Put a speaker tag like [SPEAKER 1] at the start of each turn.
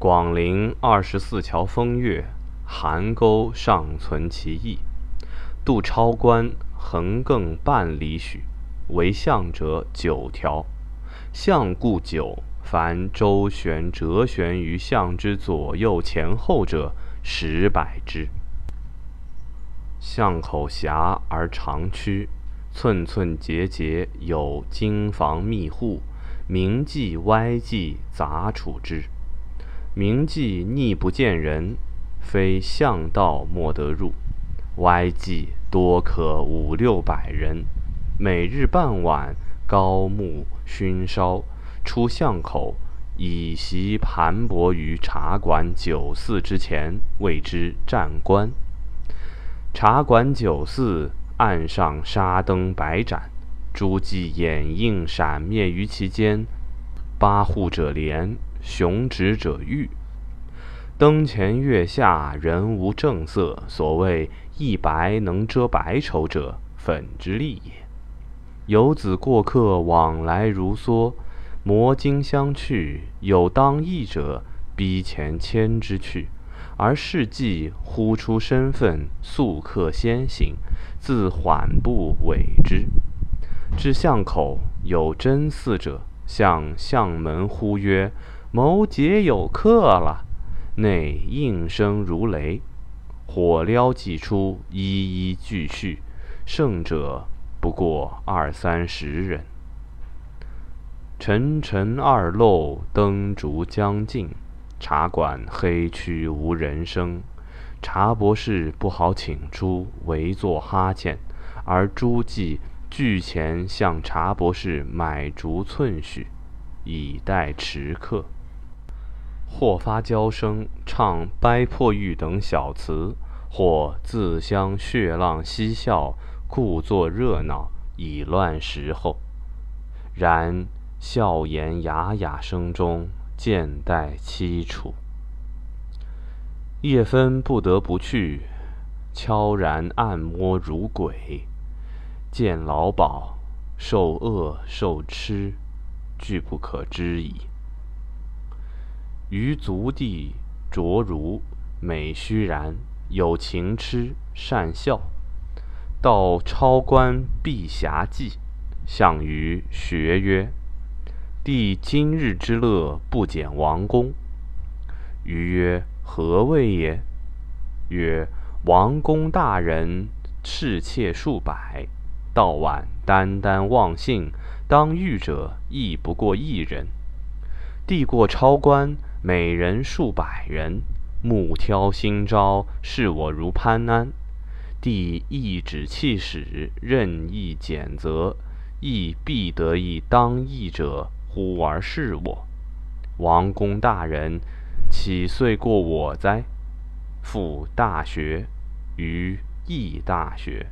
[SPEAKER 1] 广陵二十四桥风月，邗沟尚存其意。渡超关横亘半里许，为象者九条。象故九，凡周旋折旋于象之左右前后者，十百之。巷口狭而长曲，寸寸节节有金房密户，明记歪记杂处之。明记逆不见人，非巷道莫得入；歪记多可五六百人。每日傍晚，高木熏烧，出巷口，以席盘泊于茶馆酒肆之前，谓之站观。茶馆酒肆岸上沙灯百盏，诸伎掩映闪灭于其间，八户者连。雄直者玉，灯前月下人无正色。所谓一白能遮百丑者，粉之利也。游子过客往来如梭，摩金相去，有当意者，逼前牵之去。而事迹呼出身份，宿客先行，自缓步尾之。至巷口有真寺者，向巷门呼曰。谋节有客了，内应声如雷，火燎既出，一一俱续，胜者不过二三十人。沉沉二漏，灯烛将尽，茶馆黑黢无人声。茶博士不好请出，唯坐哈欠，而诸妓聚前向茶博士买竹寸许，以待迟客。或发娇声，唱掰破玉等小词；或自相血浪嬉笑，故作热闹，以乱时候。然笑言雅雅声中，渐带凄楚。夜分不得不去，悄然暗摸如鬼。见老鸨，受饿受痴，俱不可知矣。于足地着如美须然，有情痴善笑。到超关碧霞记，项羽学曰：“帝今日之乐，不减王公。”余曰：“何谓也？”曰：“王公大人，侍妾数百，到晚眈眈忘性，当遇者亦不过一人。帝过超关。”每人数百人，目挑新招，视我如潘安。帝一指气使，任意拣择，亦必得一当义者，忽而视我。王公大人，岂遂过我哉？复大学，于义大学。